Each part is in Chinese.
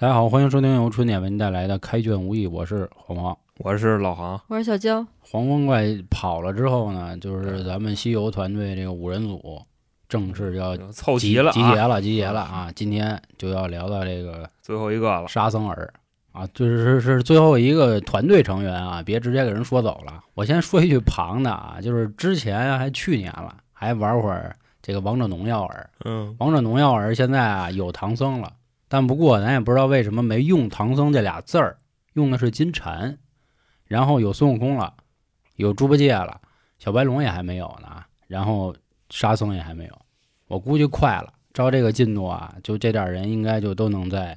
大家好，欢迎收听由春点为您带来的《开卷无益》，我是黄黄。我是老航，我是小娇，黄光怪跑了之后呢，就是咱们西游团队这个五人组正式要集凑齐了、啊，集结了，集结了啊！今天就要聊到这个最后一个了。沙僧儿啊，就是是是最后一个团队成员啊，别直接给人说走了。我先说一句旁的啊，就是之前啊还去年了，还玩会儿这个王者农药儿，嗯，王者农药儿现在啊有唐僧了，但不过咱也不知道为什么没用唐僧这俩字儿，用的是金蝉。然后有孙悟空了，有猪八戒了，小白龙也还没有呢，然后沙僧也还没有。我估计快了，照这个进度啊，就这点人应该就都能在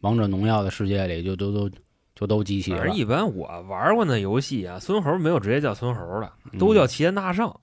王者荣耀的世界里就都都就都集齐了。反正一般我玩过那游戏啊，孙猴没有直接叫孙猴的，嗯都叫齐天大圣。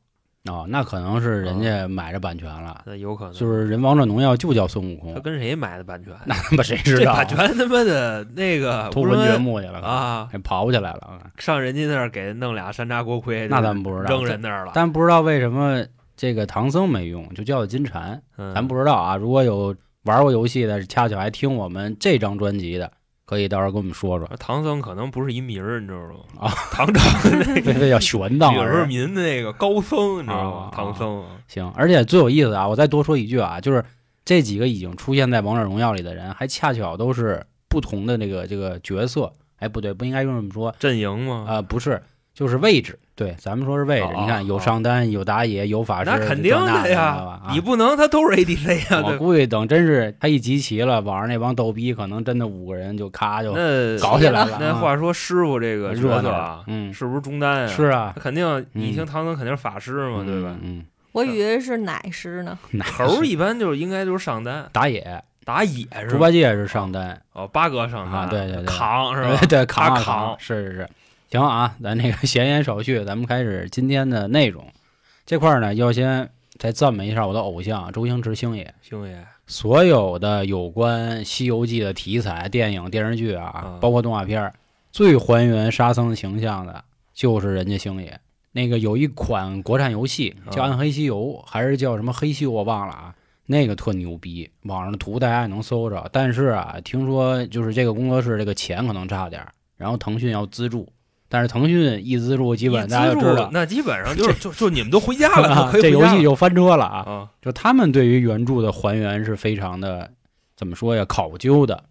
哦，那可能是人家买着版权了，那有可能就是人王者荣耀就叫孙悟空他，跟谁买的版权？那他妈谁知道啊？这版权他妈的 那个突魂吴承恩掘墓去了，啊，还刨起来了啊！上人家那儿给弄俩山楂锅盔，那咱们不知道扔人那儿了。但不知道为什么这个唐僧没用，就叫金蝉。嗯咱不知道啊，如果有玩过游戏的，恰巧还听我们这张专辑的，可以到时候跟我们说说。唐僧可能不是一名儿，你知道吗？啊，唐朝的那 个非要玄当女儿儿。民的那个高僧，你知道吗啊？唐僧行，而且最有意思啊，我再多说一句啊，就是这几个已经出现在王者荣耀里的人，还恰巧都是不同的那个这个角色。哎，不对，不应该用这么说阵营吗？啊、不是，就是位置。对，咱们说是位置。哦你看，有哦上单，有打野，有法师，那肯定的呀知道吧，啊你不能他都是 ADC 呀，我对？估计等真是他一集齐了，网上那帮逗逼可能真的五个人就咔就那搞起来了。啊那话说，师傅这个热闹啊，嗯，是不是中单啊？是啊，他肯定，你嗯听唐僧肯定是法师嘛，对吧？嗯，我以为是奶师呢。嗯猴一般就是应该就是上单打野，打野是猪？八戒是上单，哦，八哥上单，啊对对对扛是吧？对扛扛，是是是。行啊，咱这个闲言少叙，咱们开始今天的内容。这块儿呢，要先再赞美一下我的偶像周星驰星爷。星爷，所有的有关《西游记》的题材、电影、电视剧啊啊，包括动画片儿，最还原沙僧形象的，就是人家星爷。那个有一款国产游戏叫《啊暗黑西游》，还是叫什么黑西游，我忘了啊。那个特牛逼，网上的图大家也能搜着。但是啊，听说就是这个工作室这个钱可能差点儿，然后腾讯要资助，但是腾讯一资助，基本大家就知道，那基本上就是 就就你们都 回家了，这游戏就翻车了啊。啊，就他们对于原著的还原是非常的怎么说呀？考究的。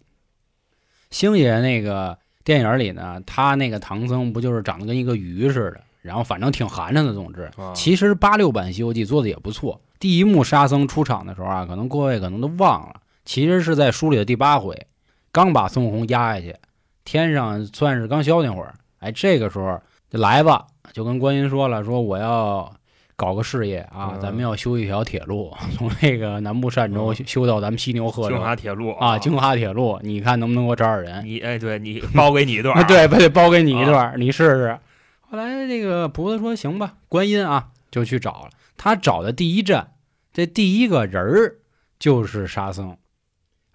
星爷那个电影里呢，他那个唐僧不就是长得跟一个鱼似的，然后反正挺寒碜的。总之，啊其实八六版《西游记》做的也不错。第一幕沙僧出场的时候啊，可能各位可能都忘了，其实是在书里的第八回，刚把孙悟空压下去，天上算是刚消停会儿，哎，这个时候就来吧，就跟观音说了，说我要搞个事业啊，嗯咱们要修一条铁路，从那个南部儋州嗯修修到咱们犀牛贺京州哈铁路啊，京哈铁路，你看能不能给我找点人？你哎，对你包给你一段 对，不得包给你一段儿，你试试。后来这个菩萨说行吧，观音啊就去找了。他找的第一站，这第一个人儿就是沙僧，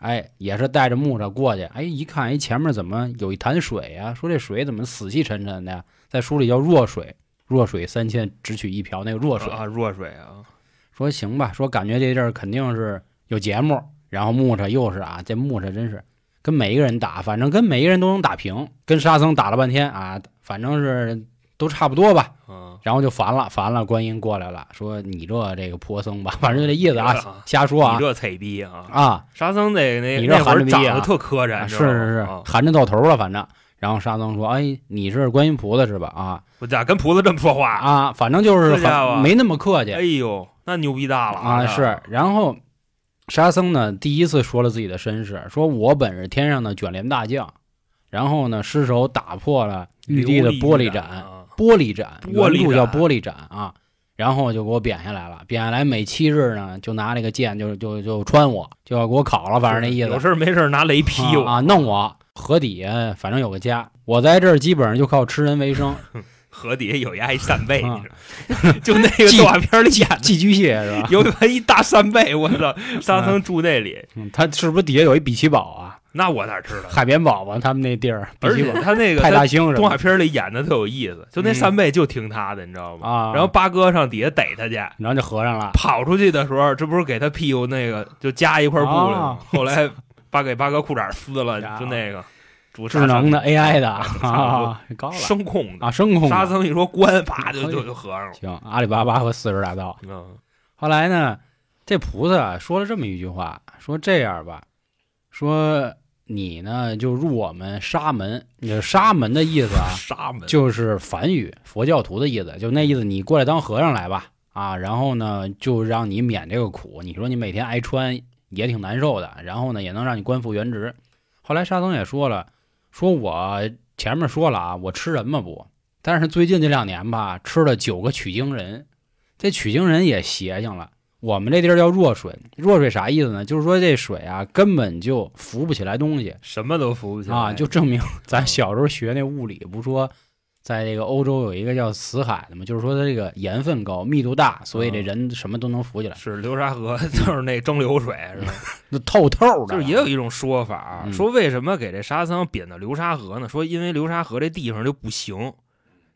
哎，也是带着木吒过去。哎，一看，哎，前面怎么有一潭水呀、说这水怎么死气沉沉的呀？在书里叫弱水，弱水三千，只取一瓢，那个弱水。啊，弱水啊，说行吧，说感觉这阵儿肯定是有节目，然后木吒又是啊，这木吒真是跟每一个人打，反正跟每一个人都能打平，跟沙僧打了半天啊，反正是都差不多吧，嗯，然后就烦了，烦了，观音过来了，说你这这个泼僧吧，反正就这意思啊啊，瞎说啊你这菜逼啊！啊，沙僧那那你这那会儿含着逼啊长得特磕碜，是是是啊，含着到头了，反正。然后沙僧说：“哎，你是观音菩萨是吧？啊我咋跟菩萨这么说话？啊，反正就是没那么客气。哎呦，那牛逼大了啊，是。然后沙僧呢，第一次说了自己的身世，说我本是天上的卷帘大将，然后呢，失手打破了玉帝的玻璃盏，啊玻璃盏，玻璃盏原著叫玻璃盏啊。然后就给我贬下来了，贬下来每七日呢，就拿那个剑就就就穿我，就要给我烤了，反正那意思。有事儿没事儿拿雷劈我啊啊，弄我。河底下反正有个家，我在这儿基本上就靠吃人为生。河底下有牙一扇贝，就那个动画片里演的，寄居蟹是吧？有一大扇贝，我操！沙僧住那里，嗯，他是不是底下有一比奇堡啊？那我哪知道？海绵宝宝他们那地儿，而且、他那个派大星动画片里演的特有意思，就那嗯扇贝就听他的，你知道吗？啊，然后八哥上底下逮他去，然后就合上了。跑出去的时候，这不是给他屁股那个就加一块布了吗啊？后来把给八哥裤衩撕了，就那个主智能的 AI 的啊，高了声控的啊，声控的沙僧一说关，啪就就就合上了。行，阿里巴巴和四十大盗。嗯后来呢，这菩萨说了这么一句话，说这样吧，说你呢就入我们沙门，你沙门的意思啊，沙门就是梵语，佛教徒的意思，就那意思，你过来当和尚来吧，啊，然后呢就让你免这个苦。你说你每天挨穿也挺难受的，然后呢也能让你官复原职。后来沙僧也说了，说我前面说了啊，我吃人嘛不，但是最近这两年吧，吃了九个取经人，这取经人也邪性了。我们这地儿叫弱水，弱水啥意思呢？就是说这水啊根本就浮不起来东西什么都浮不起来啊，就证明咱小时候学那物理，不说在这个欧洲有一个叫死海的嘛，就是说它这个盐分高、密度大，所以这人什么都能浮起来，是流沙河，就是那蒸馏水是吧？那透透的。就是也有一种说法，嗯说为什么给这沙僧贬到流沙河呢？说因为流沙河这地方就不行，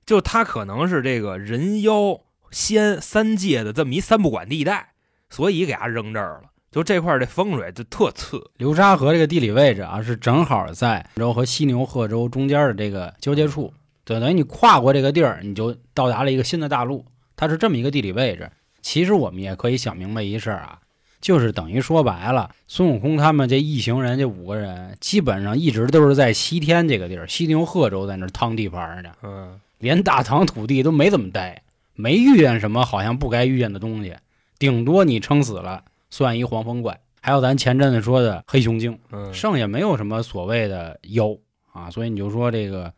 就他可能是这个人妖仙三界的这么一三不管地带，所以给它扔这儿了。就这块儿这风水就特次，流沙河这个地理位置啊，是正好在州和犀牛贺州中间的这个交界处，对，等于你跨过这个地儿，你就到达了一个新的大陆，它是这么一个地理位置。其实我们也可以想明白一事儿啊，就是等于说白了，孙悟空他们这一行人这五个人，基本上一直都是在西天这个地儿，犀牛贺州在那儿趟地盘呢，嗯，连大唐土地都没怎么待，没遇见什么好像不该遇见的东西，顶多你撑死了算一黄风怪，还有咱前阵子说的黑熊精。嗯，剩下没有什么所谓的妖啊，所以你就说这个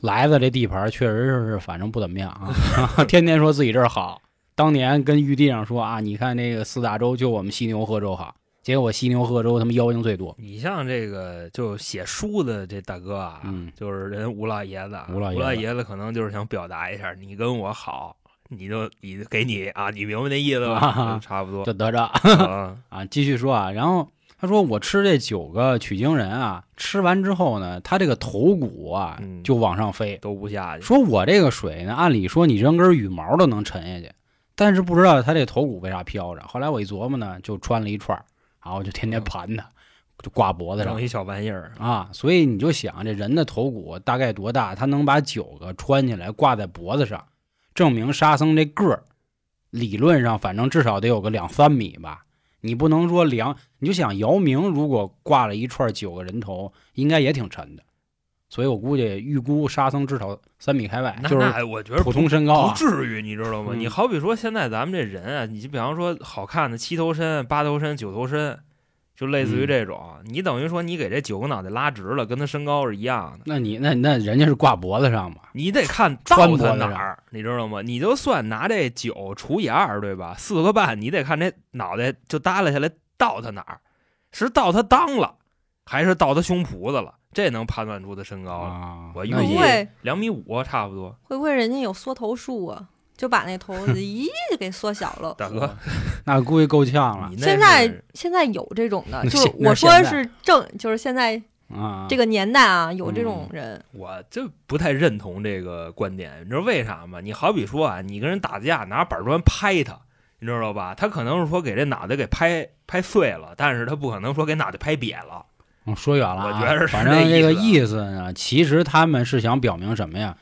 来的这地盘确实是反正不怎么样啊，天天说自己这儿好。当年跟玉帝上说啊，你看那个四大洲就我们犀牛贺州好，结果犀牛贺州他妈妖精最多。你像这个就写书的这大哥啊，嗯就是人吴老爷子，吴老爷子吴老爷子可能就是想表达一下，你跟我好，你就你给你啊，你明白那意思吧？啊差不多就得着 啊，啊，继续说啊，然后他说我吃这九个取经人啊，吃完之后呢，他这个头骨啊嗯就往上飞，都不下去。说我这个水呢，按理说你扔根羽毛都能沉下去，但是不知道他这头骨为啥飘着。后来我一琢磨呢，就穿了一串，然后就天天盘它，就挂脖子上整一小玩意儿，啊。所以你就想这人的头骨大概多大，他能把九个穿起来挂在脖子上，证明沙僧这个儿理论上反正至少得有个两三米吧。你不能说量，你就想姚明如果挂了一串九个人头，应该也挺沉的。所以我估计预估沙僧至少三米开外，那就是那我觉得普通身高不啊。至于，你知道吗？嗯你好比说现在咱们这人啊，你就比方说好看的七头身、八头身、九头身，就类似于嗯这种，你等于说你给这九个脑袋拉直了，跟他身高是一样的。那你那那人家是挂脖子上嘛？你得看到穿他哪儿，你知道吗？你就算拿这九除以二，对吧？四个半，你得看这脑袋就耷拉下来到他哪儿，是到他裆了，还是到他胸脯子了？这能判断出他身高了。啊，我预计两米五差不多。会不会人家有缩头术啊？就把那头子咦就给缩小了。大哥，那估计够呛了现在现在有这种的，就是我说是正，就是现在啊。这个年代啊，有这种嗯人，我就不太认同这个观点，你知道为啥吗？你好比说啊，你跟人打架拿板砖拍他，你知道吧？他可能是说给这脑袋给拍拍碎了，但是他不可能说给脑袋拍瘪了。嗯说远了啊，我觉得是反正这个意思呢，其实他们是想表明什么呀？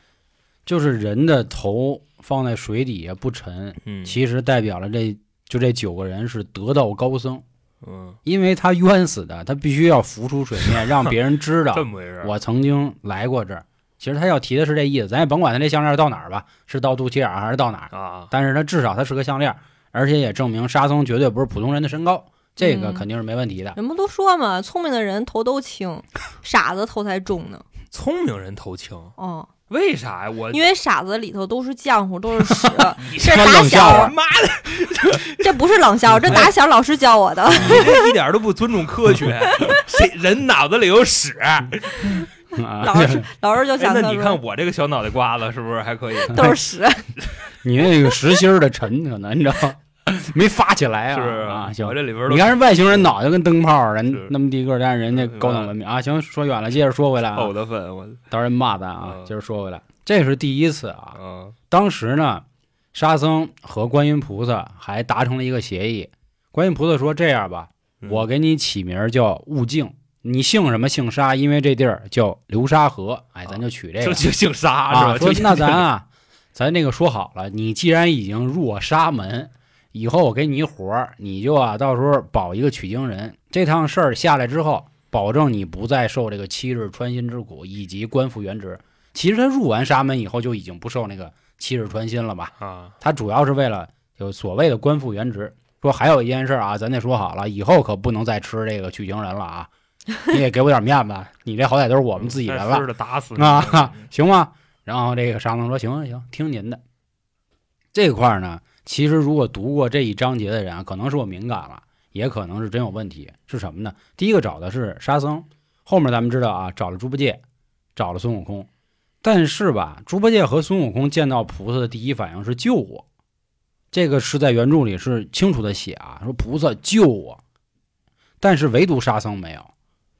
就是人的头放在水底下不沉，嗯其实代表了这就这九个人是得道高僧，嗯，因为他冤死的，他必须要浮出水面，让别人知道这么回事。我曾经来过这儿。其实他要提的是这意思，咱也甭管他这项链到哪儿吧，是到肚脐眼儿还是到哪儿，啊，但是他至少他是个项链，而且也证明沙僧绝对不是普通人的身高，这个嗯肯定是没问题的。人不都说嘛，聪明的人头都轻，傻子头才重呢。聪明人头轻，哦，为啥呀？我因为傻子里头都是浆糊，都是屎。这打小冷笑话，妈的，这不是冷笑，这打小老师教我的。你这 一点都不尊重科学。谁人脑子里有屎？老师老师就想那你看我这个小脑袋瓜子是不是还可以？都是屎。你那个实心的沉，可能你知道吗，没发起来啊是啊！行我，这里边都你看人外星人脑袋跟灯泡儿，是人那么低个儿，但是人家高等文明啊。行，说远了，接着说回来啊臭，的份，我到时候骂咱啊。嗯接着说回来，这是第一次啊。嗯当时呢，沙僧和观音菩萨还达成了一个协议。观音菩萨说：“这样吧，嗯我给你起名叫悟净，你姓什么？姓沙，因为这地儿叫流沙河，哎，咱就取这个就就姓沙是啊。吧？就说那咱啊，咱那个说好了，你既然已经入我沙门，以后我给你一活儿，你就啊，到时候保一个取经人。这趟事儿下来之后，保证你不再受这个七日穿心之苦，以及官复原职。其实他入完沙门以后，就已经不受那个七日穿心了吧？啊，他主要是为了有所谓的官复原职。说还有一件事啊，咱得说好了，以后可不能再吃这个取经人了啊！你也给我点面子，你这好歹都是我们自己人了打死你啊，行吗？然后这个沙僧说：“行行行，听您的。”这块儿呢，其实如果读过这一章节的人啊，可能是我敏感了，也可能是真有问题。是什么呢？第一个找的是沙僧，后面咱们知道啊，找了猪八戒，找了孙悟空。但是吧，猪八戒和孙悟空见到菩萨的第一反应是救我，这个是在原著里是清楚的写啊，说菩萨救我。但是唯独沙僧没有，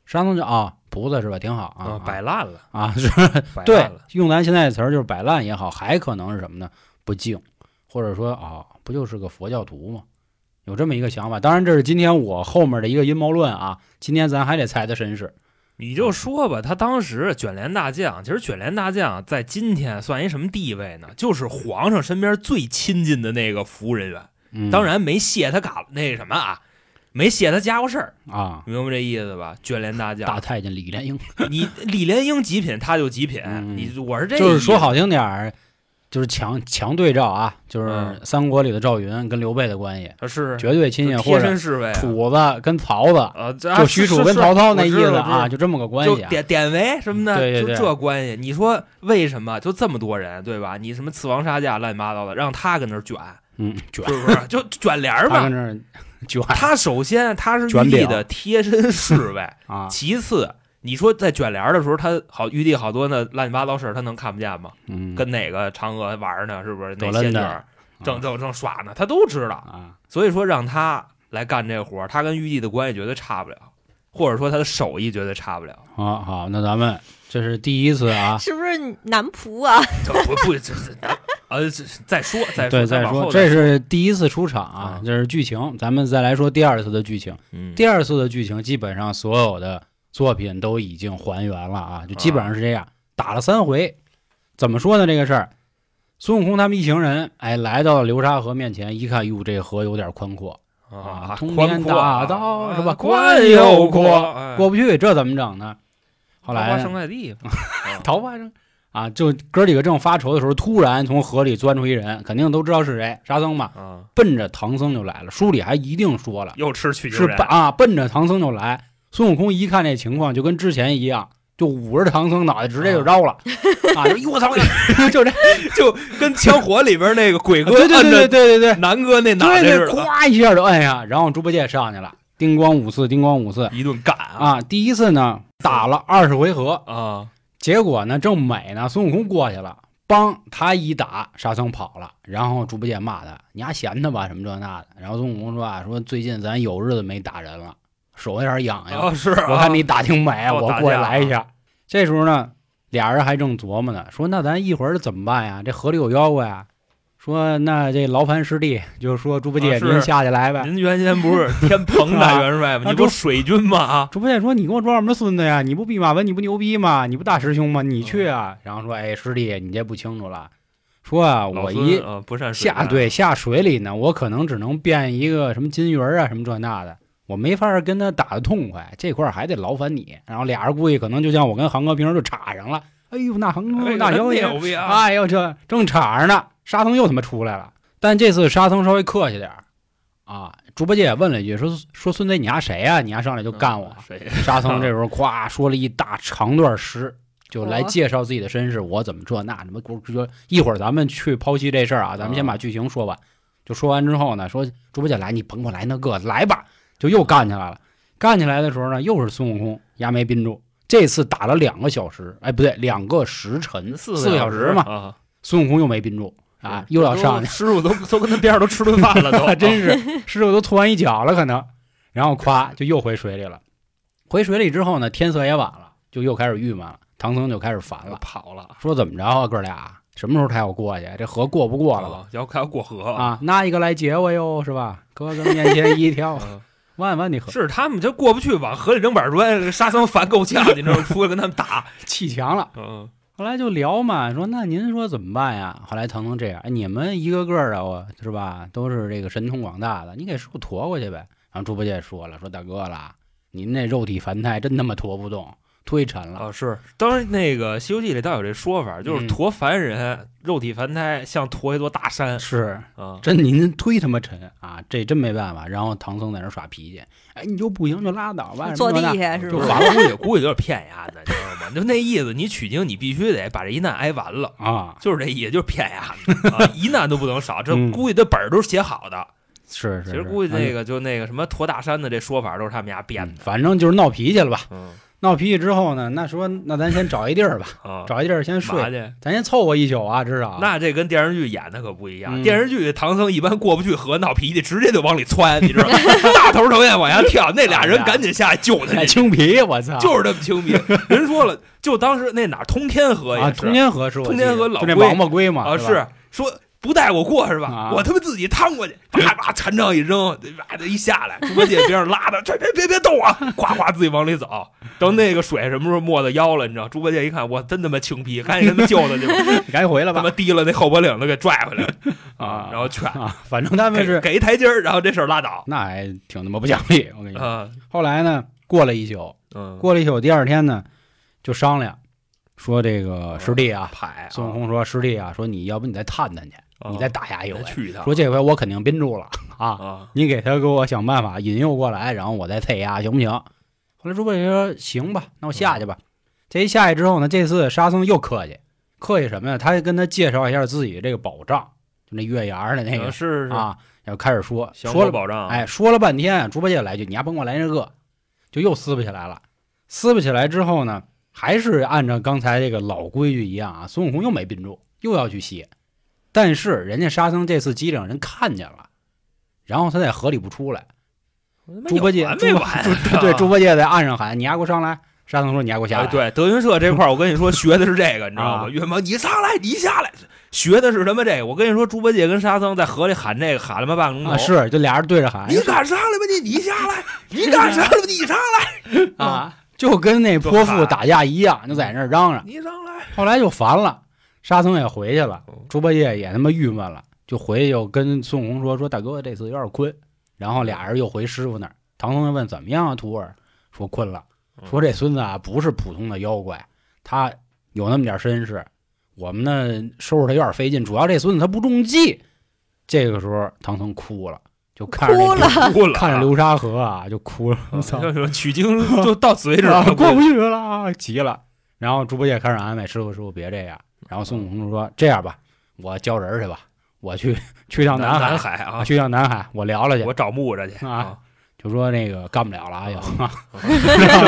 沙僧就啊，菩萨是吧？挺好啊，啊，摆烂了，啊是。摆对烂了，，用咱现在的词儿就是摆烂也好，还可能是什么呢？不敬，或者说啊、不就是个佛教徒吗？有这么一个想法。当然，这是今天我后面的一个阴谋论啊。今天咱还得猜他身世。你就说吧，他当时卷帘大将，其实卷帘大将在今天算一什么地位呢？就是皇上身边最亲近的那个服务人员。嗯，当然没卸他嘎那什么啊，没卸他家伙事儿，啊，明白这意思吧？卷帘大将大，太监李莲英，你李莲英极品，他就极品。嗯你我是这，就是说，好听点儿，就是强强对照啊，就是嗯三国里的赵云跟刘备的关系，他是绝对亲近，就贴或者身侍卫啊，楚子跟曹子，啊，就许褚跟曹操那意思啊，就这么个关系啊。典典韦什么的，对对对就这关系。你说为什么就这么多人，对吧？你什么刺王杀驾乱七八糟的，让他跟那卷，嗯，卷是不是？就卷帘儿嘛。他首先他是帝的贴身侍卫，啊，其次你说在卷帘儿的时候，他好玉帝好多那乱七八糟事儿，他能看不见吗？嗯，跟哪个嫦娥玩儿呢？是不是？抖楞的那仙女儿正正正耍呢，他都知道。啊，所以说让他来干这活儿，他跟玉帝的关系绝对差不了，或者说他的手艺绝对差不了。啊好，那咱们这是第一次啊，是不是男仆啊？这不不这这呃这再说再说对，再再说再这是第一次出场啊啊，这是剧情。咱们再来说第二次的剧情。嗯第二次的剧情基本上所有的作品都已经还原了啊，就基本上是这样，打了三回。怎么说呢？这个事儿，孙悟空他们一行人哎来到了流沙河面前，一看，哟，这河有点宽阔，啊通天大啊道是吧啊宽又又阔哎过不去，这怎么整呢？后来呢桃花生在地方，啊桃花生啊，就哥几个正发愁的时候，突然从河里钻出一人，肯定都知道是谁，沙僧嘛，啊，奔着唐僧就来了。书里还一定说了，又吃取经是人啊，奔着唐僧就来。孙悟空一看这情况，就跟之前一样，就捂着唐僧脑袋直接就绕了啊！就哟我操，就这，就跟枪火里边那个鬼哥对对对对对南哥那脑袋咵一下就摁下，然后猪八戒上去了，叮咣五次，叮咣五次一顿干啊啊！第一次呢打了二十回合，啊！结果呢正美呢，孙悟空过去了。帮他一打，沙僧跑了，然后猪八戒骂他：“你还闲他吧，什么这那的。”然后孙悟空说：“啊，说最近咱有日子没打人了，手有点痒痒，啊是啊，我看你打挺美，哦我过去来一下。这时候呢，俩人还正琢磨呢，说那咱一会儿怎么办呀？这河里有妖怪啊。说那这劳烦师弟，就是说猪八戒啊您下去来呗。您原先不是天蓬 大元帅吗？啊你不水军吗？啊，猪八戒说：“你给我装什么孙子呀？你不弼马温，你不牛逼吗？你不大师兄吗？你去啊！”然后说：“哎，师弟，你这不清楚了。说啊，我一下对下水里呢，我可能只能变一个什么金鱼儿啊，什么这那的，我没法跟他打得痛快，这块儿还得劳烦你。然后俩人估计可能就像我跟航哥平时就插上了。哎呦，那航哥哎那小爷，牛逼啊！哎呦这正插着呢，沙僧又他妈出来了。但这次沙僧稍微客气点儿啊，猪八戒也问了一句，说说孙贼你丫谁呀、你丫上来就干我。谁？沙僧 这时候夸说了一大长段诗，就来哦介绍自己的身世，我怎么这那什么，说一会儿咱们去剖析这事儿啊，咱们先把剧情说完。就说完之后呢，说猪八戒来，你甭管来那个，来吧，就又干起来了。干起来的时候呢，又是孙悟空压没憋住，这次打了两个小时，哎，不对，两个时辰，四四个小时嘛，啊，孙悟空又没憋住啊，又要上去，师傅都都跟他边上都吃顿饭了，都 真是师傅都吐完一脚了，可能，然后咵就又回水里了。回水里之后呢，天色也晚了，就又开始郁闷了。唐僧就开始烦了，跑了，说怎么着啊，哥俩什么时候才要过去？这河过不过了吧？啊要过河啊，拿一个来接我哟，是吧？哥哥面前一跳，啊万万你河是他们就过不去，往河里扔板砖，沙僧烦够呛，你知道吗？出来跟他们打。砌墙了。嗯后来就聊嘛，说那您说怎么办呀？后来腾腾这样，哎，你们一个个的我是吧，都是这个神通广大的，你给师傅驮过去呗。然后猪八戒说了，说大哥啦，您那肉体凡胎真他妈驮不动，忒沉了。哦，是，当然那个《西游记》里倒有这说法，就是嗯驮凡人肉体凡胎像驮一座大山是，啊。真您忒他妈沉啊，这真没办法。然后唐僧在那耍脾气，哎，你就不行就拉倒吧，坐地下是吧？就完我估计估计就是骗丫的，你知道吗？就那意思，你取经你必须得把这一难挨完了，啊，就是这意思，就是骗丫的 啊，一难都不能少。这嗯估计这本儿都是写好的，是是。其实是估计那个就那个什么驮大山的这说法都是他们家编嗯的。反正就是闹脾气了吧？嗯闹脾气之后呢，那说那咱先找一地儿吧，啊，找一地儿先睡，去？咱先凑合一宿啊，至少。那这跟电视剧演的可不一样。嗯电视剧唐僧一般过不去河闹脾气，直接就往里窜，你知道吗？大头头也往下跳，那俩人赶紧下来救他太去，青皮，我操！就是这么轻皮。人说了，就当时那哪通天河啊，也是通天河是我通天河老王八龟嘛啊，是说不带我过是吧？啊我他妈自己趟过去，叭叭禅杖一扔，叭的一下来，猪八戒边上拉的，这 别别别动啊，呱呱自己往里走。等那个水什么时候没到腰了，你知道？猪八戒一看，我真他妈青皮，赶紧给他妈救他去吧，你赶紧回来吧他妈提了那后脖领子给拽回来 啊然后劝。啊！反正他们是给一台阶儿，然后这事儿拉倒。那还挺他妈不讲理，我跟你说。啊，后来呢，过了一宿，嗯，过了一宿，第二天呢，就商量说这个师弟啊，孙悟空说师弟啊，说你要不你再探探去，你再打压一回再，去一趟。说这回我肯定憋住了啊，啊，你给他给我想办法引诱过来，然后我再退压，行不行？后来猪八戒说行吧，那我下去吧。这一下去之后呢，这次沙僧又客气，客气什么呀？他跟他介绍一下自己这个宝藏，就那月牙儿的那个啊是是，啊，然后开始说，说了魔保障。哎，，说了半天，猪八戒来句，你还甭给我来这个，就又撕不起来了。撕不起来之后呢，还是按照刚才这个老规矩一样啊，孙悟空又没憋住，又要去吸。但是人家沙僧这次机灵，人看见了，然后他在河里不出来。猪八戒没完啊？对 对，猪八戒在岸上喊：“你丫给我上来！”沙僧说：“你丫给我下哎，来。对，德云社这块儿，我跟你说，学的是这个，你知道吗？啊岳毛，你上来，你下来，学的是什么？这个，我跟你说，猪八戒跟沙僧在河里喊这个，喊了妈半个钟头。啊，是，就俩人对着喊。你敢上来吗？你你下来，你敢上来吗？你上来，啊，就跟那泼妇打架一样，就在那儿嚷嚷。你上来。后来就烦了，沙僧也回去了哦，猪八戒也他妈郁闷了，就回去又跟孙悟空说说大哥这次有点困，然后俩人又回师傅那儿。唐僧就问怎么样啊，徒儿？说困了，嗯说这孙子啊不是普通的妖怪，他有那么点身世，我们呢收拾他有点费劲，主要这孙子他不中计。这个时候唐僧哭了，就看着哭了，看着流沙河啊就哭了，取经就到此为止啊了，过不去了，啊急了。然后猪八戒开始安慰师傅：“师傅别这样。”然后孙悟空就说：“这样吧，我教人去吧，我去去趟南海，海啊，去趟南海，我聊聊去。我找木着去啊。就说那个干不了了啊 又啊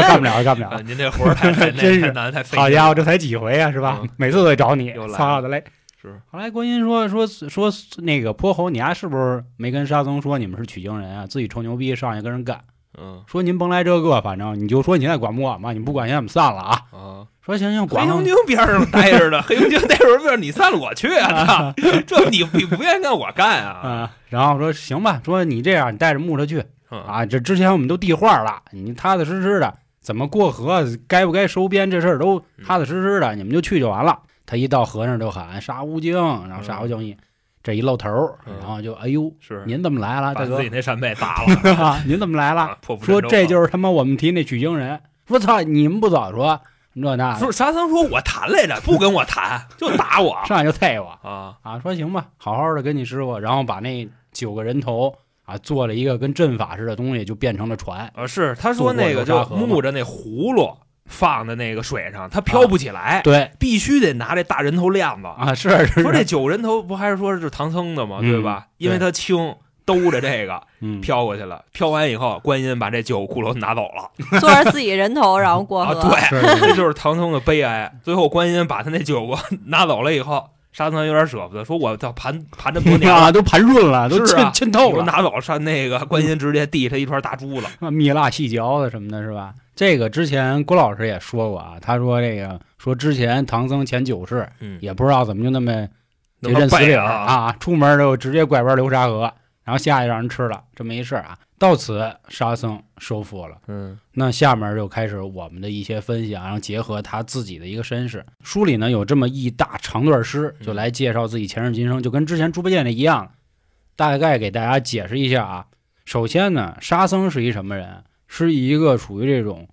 干不了，干不了啊，。您这活儿 真是难，太费。好家伙，这才几回啊，是吧嗯？每次都得找你操的嘞！是后来观音说说说那个泼猴，你丫是不是没跟沙僧说你们是取经人啊？自己臭牛逼上去跟人干，嗯说您甭来这个，反正你就说你在管不管吧，你不管，现在我们散了啊。啊，说行行，黑管黑熊精边上待着呢，黑熊精那会儿你散了我去啊，操这你你不愿意干我干啊？啊，然后说行吧，说你这样，你带着木头去啊，啊。这之前我们都递话了，你踏踏实实的，怎么过河，该不该收编，这事儿都踏踏实实的，你们就去就完了。他一到河上就喊沙乌精，然后沙乌精一这一露头然后就哎呦，是您怎么来了，大哥自己？那扇贝砸了，啊您怎么来了？说这就是他妈我们提那取经人。我操，你们不早说这那的，说沙僧说我谈来着，不跟我谈，就打我 上来就啐我。啊，啊，说行吧，好好的跟你师傅，然后把那九个人头啊做了一个跟阵法似的东西，就变成了船。啊是他说那个就木着那葫芦放在那个水上，它飘不起来，对必须得拿这大人头链子。啊，是是说这，九个人头不还是说是唐僧的吗？嗯对吧？因为它轻。兜着这个嗯，飘过去了，飘完以后，观音把这九个骷髅拿走了 坐着自己人头，然后过啊！河。对，是是这就是唐僧的悲哀。最后观音把他那九个拿走了以后，沙僧有点舍不得，说我操盘盘这么多年 啊，了，都盘润了，都浸浸透了，拿走上那个观音直接递他一串大珠子。啊蜜蜡细嚼的什么的，是吧？这个之前郭老师也说过啊，他说这个说之前唐僧前九世嗯，也不知道怎么就那么那么这认死理儿背啊，啊，出门就直接拐弯流沙河，然后下去让人吃了，这么一事儿啊。到此沙僧收服了。嗯那下面就开始我们的一些分析啊，然后结合他自己的一个身世。书里呢有这么一大长段诗，就来介绍自己前世今生，就跟之前猪八戒那一样。大概给大家解释一下啊。首先呢，沙僧是一什么人？是一个属于这种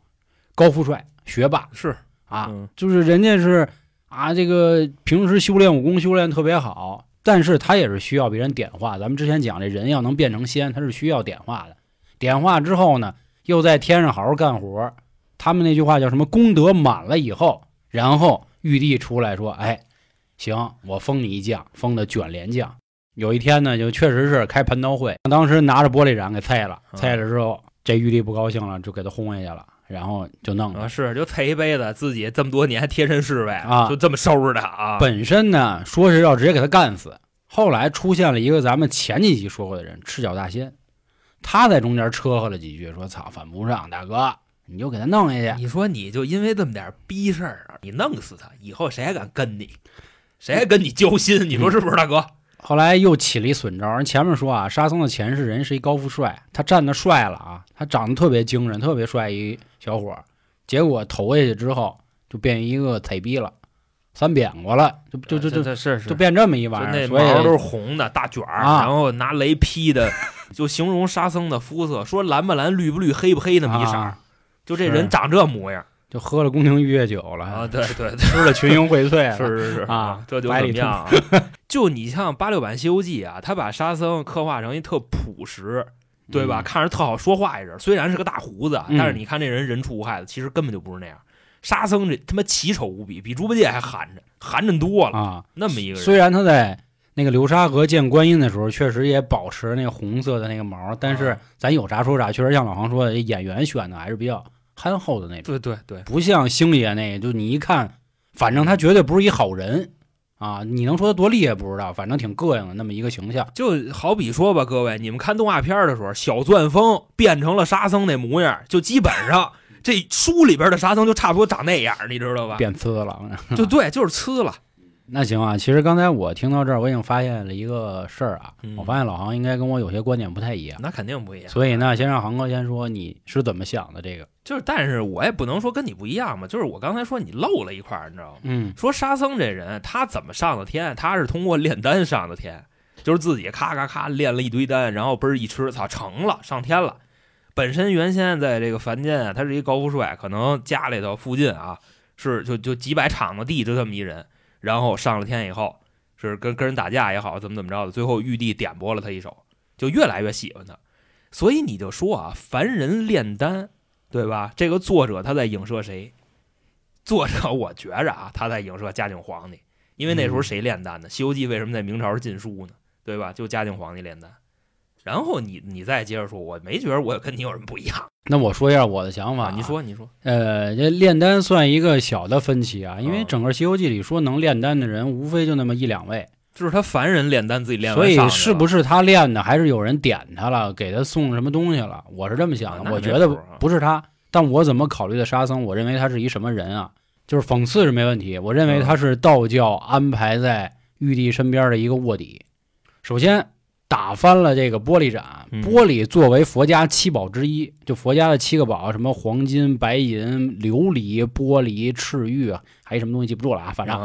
高富帅、学霸是啊，嗯就是人家是啊，这个平时修炼武功修炼特别好，但是他也是需要别人点化。咱们之前讲这人要能变成仙，他是需要点化的。点化之后呢，又在天上好好干活。他们那句话叫什么？功德满了以后，然后玉帝出来说：“哎，行，我封你一将，封的卷帘将。”有一天呢，就确实是开蟠桃会，当时拿着玻璃盏给菜了，嗯菜了之后，这玉帝不高兴了，就给他轰下去了，然后就弄啊，了。是就啐一杯子，自己这么多年贴身侍卫啊就这么收拾他啊。本身呢，说是要直接给他干死，后来出现了一个咱们前几集说过的人，赤脚大仙，他在中间车和了几句，说：“操，犯不上，大哥，你就给他弄下去。你说你就因为这么点逼事儿啊，你弄死他，以后谁还敢跟你？谁还跟你交心？你说是不是，大哥？”后来又起了一损招，人前面说啊，沙僧的前世人是一高富帅，他站的帅了啊，他长得特别精神，特别帅一小伙儿，结果投下去之后就变一个彩逼了，三扁过了，就就就就就变这么一玩意儿，那所以毛都是红的大卷儿，啊。然后拿雷劈的，就形容沙僧的肤色，说蓝不蓝、绿不绿、黑不黑那么一色，啊。就这人长这模样就喝了宫廷玉液酒了，啊！对对对，吃了群英荟萃了，是是是啊这就百里怎么样啊？就你像八六版《西游记》啊，他把沙僧刻画成一特朴实，对吧？嗯看着特好说话一人，虽然是个大胡子，嗯但是你看这人人畜无害的，其实根本就不是那样。沙僧这他妈奇丑无比，比猪八戒还寒碜，寒碜多了。啊，那么一个人，虽然他在那个流沙河见观音的时候，确实也保持那个红色的那个毛，但是啊咱有啥说啥，确实像老黄说的，演员选的还是比较憨厚的那种，对对对，不像星爷那个，就你一看，反正他绝对不是一好人啊，你能说他多厉害不知道，反正挺膈应的那么一个形象。就好比说吧，各位，你们看动画片的时候，小钻风变成了沙僧那模样，就基本上这书里边的沙僧就差不多长那样，你知道吧？变呲了，就对，就是呲了。那行啊，其实刚才我听到这儿，我已经发现了一个事儿啊，嗯我发现老航应该跟我有些观点不太一样，那肯定不一样。所以呢，先让航哥先说你是怎么想的这个。就是，但是我也不能说跟你不一样嘛。就是我刚才说你漏了一块儿，你知道吗？嗯说沙僧这人他怎么上的天？他是通过炼丹上的天，就是自己咔咔咔炼了一堆丹，然后嘣儿一吃，操，成了，上天了。本身原先在这个凡间啊，他是一高富帅，可能家里头附近啊是就就几百场子地就这么一人，然后上了天以后是跟跟人打架也好，怎么怎么着的，最后玉帝点拨了他一手，就越来越喜欢他。所以你就说啊，凡人炼丹，对吧？这个作者他在影射谁？作者我觉着啊，他在影射嘉靖皇帝，因为那时候谁炼丹呢？西游记》为什么在明朝是禁书呢？对吧？就嘉靖皇帝炼丹。然后你你再接着说，我没觉得我跟你有什么不一样 那我说一下我的想法、啊。你，说，你说，呃，这炼丹算一个小的分歧啊，因为嗯整个《西游记》里说能炼丹的人，无非就那么一两位，就是他凡人炼丹自己炼完所以是不是他炼的，还是有人点他了，给他送什么东西了？我是这么想的，啊我觉得不是他，但我怎么考虑的沙僧？我认为他是一什么人啊？就是讽刺是没问题，我认为嗯他是道教安排在玉帝身边的一个卧底。首先打翻了这个玻璃盏，嗯玻璃作为佛家七宝之一，就佛家的七个宝，什么黄金、白银、琉璃、玻璃、赤玉，还有什么东西记不住了啊，反正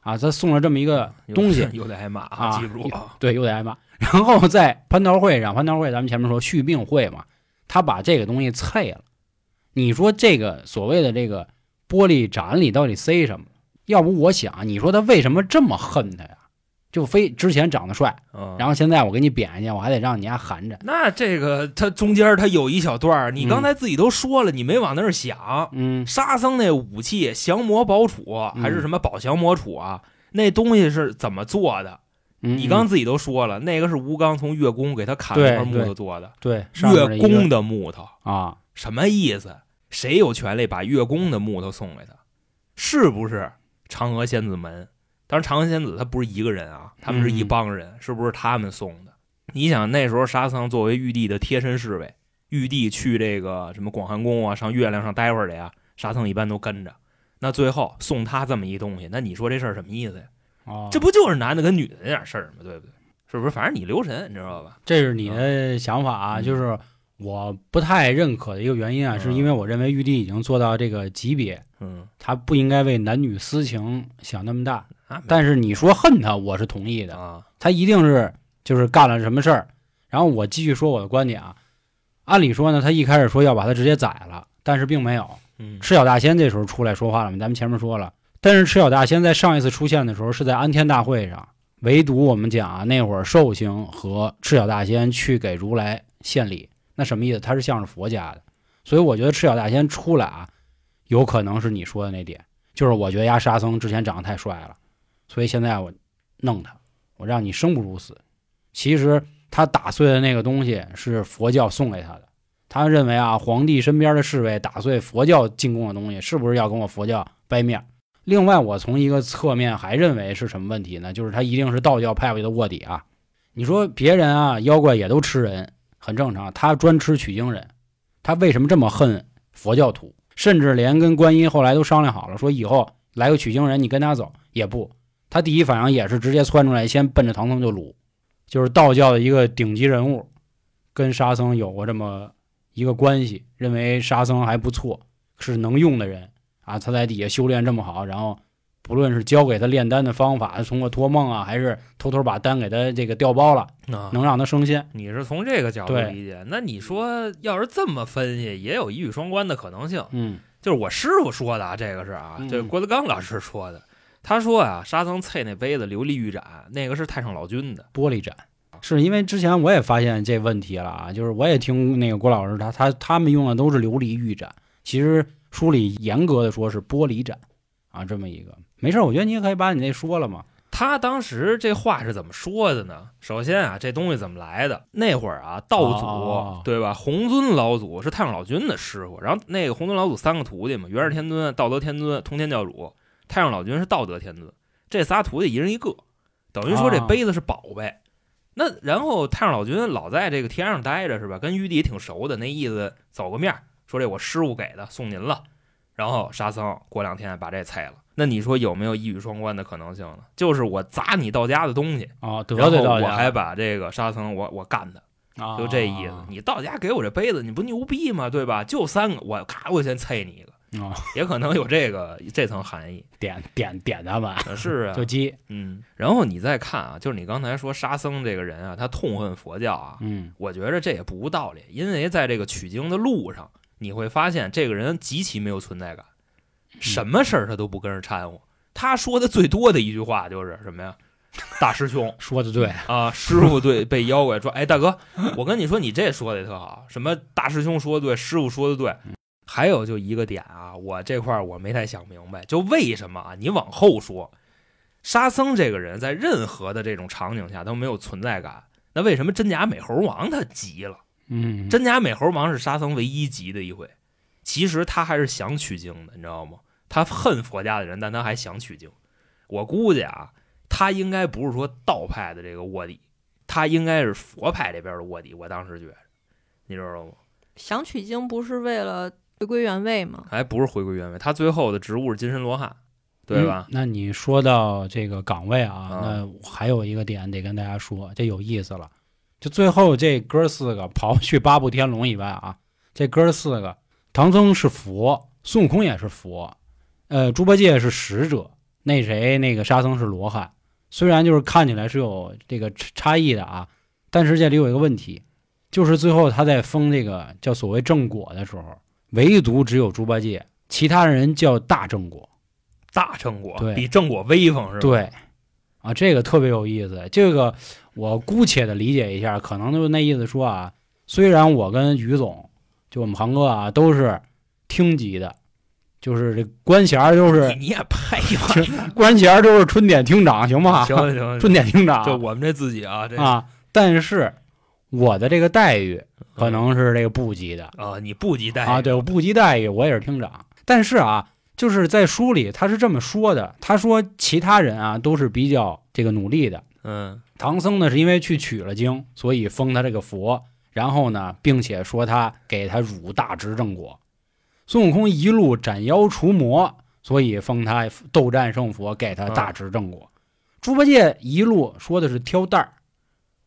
啊他送了这么一个东西，又得挨骂啊，记住啊。对，又得挨骂。然后在蟠桃会上，蟠桃会咱们前面说续命会嘛，他把这个东西碎了。你说这个所谓的这个玻璃盏里到底塞什么？要不我想，你说他为什么这么恨他呀？就非之前长得帅，嗯然后现在我给你贬下去，我还得让你家含着。那这个他中间他有一小段儿，你嗯刚才自己都说了，你没往那儿想。嗯沙僧那武器降魔宝杵还是什么宝降魔杵啊？那东西是怎么做的？嗯，你刚自己都说了，那个是吴刚从月宫给他砍了对块木头做的，月宫的木头啊，什么意思？谁有权利把月宫的木头送给他？是不是嫦娥仙子门？当然，嫦娥仙子她不是一个人啊，他们是一嗯帮人，是不是他们送的？你想那时候沙僧作为玉帝的贴身侍卫，玉帝去这个什么广寒宫啊，上月亮上待会儿去呀，沙僧一般都跟着。那最后送他这么一东西，那你说这事儿什么意思呀？哦这不就是男的跟女的那点事儿吗？对不对？是不是？反正你留神，你知道吧？这是你的想法啊，嗯就是我不太认可的一个原因啊，嗯是因为我认为玉帝已经做到这个级别，嗯，他不应该为男女私情想那么大。啊，但是你说恨他，我是同意的，啊，他一定是就是干了什么事儿。然后我继续说我的观点啊，按理说呢，他一开始说要把他直接宰了，但是并没有。嗯赤脚大仙这时候出来说话了嘛？咱们前面说了，但是赤脚大仙在上一次出现的时候是在安天大会上，唯独我们讲啊，那会儿寿星和赤脚大仙去给如来献礼，那什么意思？他是向着佛家的，所以我觉得赤脚大仙出来啊，有可能是你说的那点，就是我觉得呀沙僧之前长得太帅了，所以现在我弄他，我让你生不如死。其实他打碎的那个东西是佛教送给他的。他认为啊，皇帝身边的侍卫打碎佛教进贡的东西，是不是要跟我佛教掰面？另外，我从一个侧面还认为是什么问题呢？就是他一定是道教派位的卧底啊！你说别人啊，妖怪也都吃人，很正常，他专吃取经人，他为什么这么恨佛教徒？甚至连跟观音后来都商量好了，说以后来个取经人，你跟他走也不。他第一反应也是直接窜出来，先奔着唐僧就撸，就是道教的一个顶级人物，跟沙僧有过这么一个关系，认为沙僧还不错，是能用的人啊。他在底下修炼这么好，然后不论是教给他炼丹的方法，通过托梦啊，还是偷偷把丹给他这个调包了，啊，能让他升仙。你是从这个角度理解，那你说要是这么分析，也有一语双关的可能性。嗯就是我师傅说的啊，这个是啊，嗯这郭德纲老师说的。他说啊，沙僧啐那杯子琉璃玉盏，那个是太上老君的。玻璃盏，是因为之前我也发现这问题了啊，就是我也听那个郭老师他他他们用的都是琉璃玉盏，其实书里严格的说是玻璃盏啊，这么一个没事儿，我觉得你也可以把你那说了嘛。他当时这话是怎么说的呢？首先啊，这东西怎么来的？那会儿啊，道祖、哦对吧？红尊老祖是太上老君的师傅，然后那个红尊老祖三个徒弟嘛，元始天尊、道德天尊、通天教主，太上老君是道德天尊，这仨徒弟一人一个，等于说这啊杯子是宝贝。那然后太上老君老在这个天上待着是吧？跟玉帝挺熟的，那意思走个面，说这我师傅给的，送您了。然后沙僧过两天把这拆了。那你说有没有一语双关的可能性呢？就是我砸你道家的东西，啊，得然后罪道家我还把这个沙僧我我干他，啊就这意思。你到家给我这杯子，你不牛逼吗？对吧？就三个，我咔我先啐你一个，啊，也可能有这个这层含义。点点点他们呃是啊 就，鸡，嗯。然后你再看啊，就是你刚才说沙僧这个人啊，他痛恨佛教啊，嗯我觉着这也不无道理，因为在这个取经的路上，你会发现这个人极其没有存在感，什么事儿他都不跟人掺和。他说的最多的一句话就是什么呀？大师兄说的对，啊，师傅对被妖怪说，哎，大哥，我跟你说，你这说的也特好，什么大师兄说的对，师傅说的对。还有就一个点啊，我这块儿我没太想明白，就为什么啊？你往后说，沙僧这个人在任何的这种场景下都没有存在感，那为什么真假美猴王他急了？嗯，真假美猴王是沙僧唯一急的一回，其实他还是想取经的，你知道吗？他恨佛家的人，但他还想取经。我估计啊，他应该不是说道派的这个卧底，他应该是佛派这边的卧底。我当时觉得，你知道吗？想取经不是为了回归原位吗？还不是回归原位，他最后的职务是金身罗汉，对吧嗯？那你说到这个岗位啊，啊那还有一个点得跟大家说，这有意思了。就最后这哥四个刨去八部天龙以外啊，这哥四个，唐僧是佛，孙悟空也是佛，呃，猪八戒是使者，那谁那个沙僧是罗汉。虽然就是看起来是有这个差差异的啊，但是这里有一个问题，就是最后他在封这个叫所谓正果的时候，唯独只有猪八戒，其他人叫大正果。大正果对比正果威风是吧？对，啊，这个特别有意思。这个我姑且的理解一下，可能就那意思说啊，虽然我跟于总，就我们航哥啊，都是厅级的，就是这官衔儿都是你你也配吧？官衔儿都是春点厅长，行吗？行行，春点厅长就我们这自己啊，这啊，但是我的这个待遇可能是这个部级的啊，你部级待遇啊，对我部级待遇我也是厅长，但是啊。就是在书里他是这么说的，他说其他人啊都是比较这个努力的，嗯唐僧呢是因为去取了经，所以封他这个佛，然后呢，并且说他给他汝大执正果。孙悟空一路斩妖除魔，所以封他斗战胜佛，给他大执正果。猪八戒一路说的是挑担儿，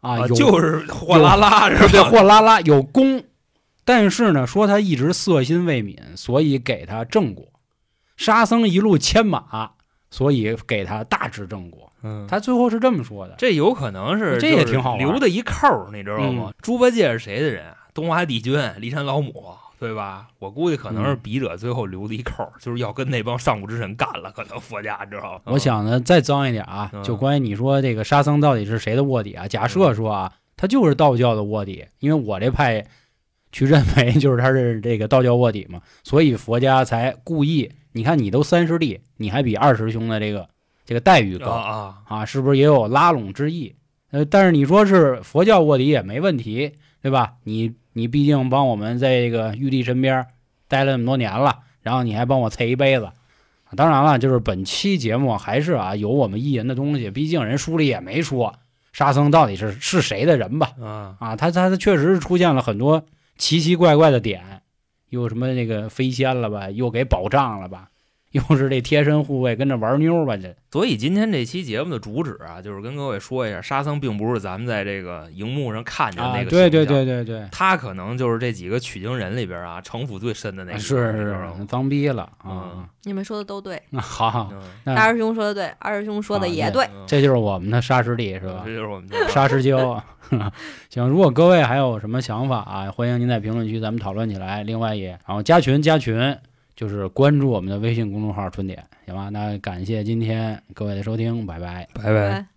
啊，有就是货拉拉是对吧？货拉拉有功，但是呢，说他一直色心未泯，所以给他正果。沙僧一路牵马，所以给他大治正果。嗯，他最后是这么说的。这有可能是这也挺好留的一扣，你知道吗嗯？猪八戒是谁的人啊？东华帝君、骊山老母，对吧？我估计可能是笔者最后留的一扣儿，就是要跟那帮上古之神干了。可能佛家知道？我想呢，再脏一点啊，嗯就关于你说这个沙僧到底是谁的卧底啊？假设说啊，他就是道教的卧底，因为我这派去认为就是他是这个道教卧底嘛，所以佛家才故意，你看你都三师弟，你还比二师兄的这个这个待遇高啊啊，啊，是不是也有拉拢之意？呃，但是你说是佛教卧底也没问题，对吧？你你毕竟帮我们在这个玉帝身边待了那么多年了，然后你还帮我催一辈子。当然了，就是本期节目还是啊有我们艺人的东西，毕竟人书里也没说沙僧到底是是谁的人吧？啊，啊，他他他确实是出现了很多奇奇怪怪的点，又什么那个飞仙了吧，又给保障了吧，又是这贴身护卫跟着玩妞吧，这所以今天这期节目的主旨啊，就是跟各位说一下，沙僧并不是咱们在这个荧幕上看见的啊，那个、对对对，对对，他可能就是这几个取经人里边啊，城府最深的那个，是是吗脏逼了嗯啊！你们说的都对，那好，大师兄说的对，二师兄说的啊也对。嗯这就是我们的沙师弟是吧这？就是我们的 沙石胶。行，如果各位还有什么想法啊，欢迎您在评论区咱们讨论起来。另外也，然后加群加群，就是关注我们的微信公众号“春点”，行吧？那感谢今天各位的收听，拜拜。拜拜。拜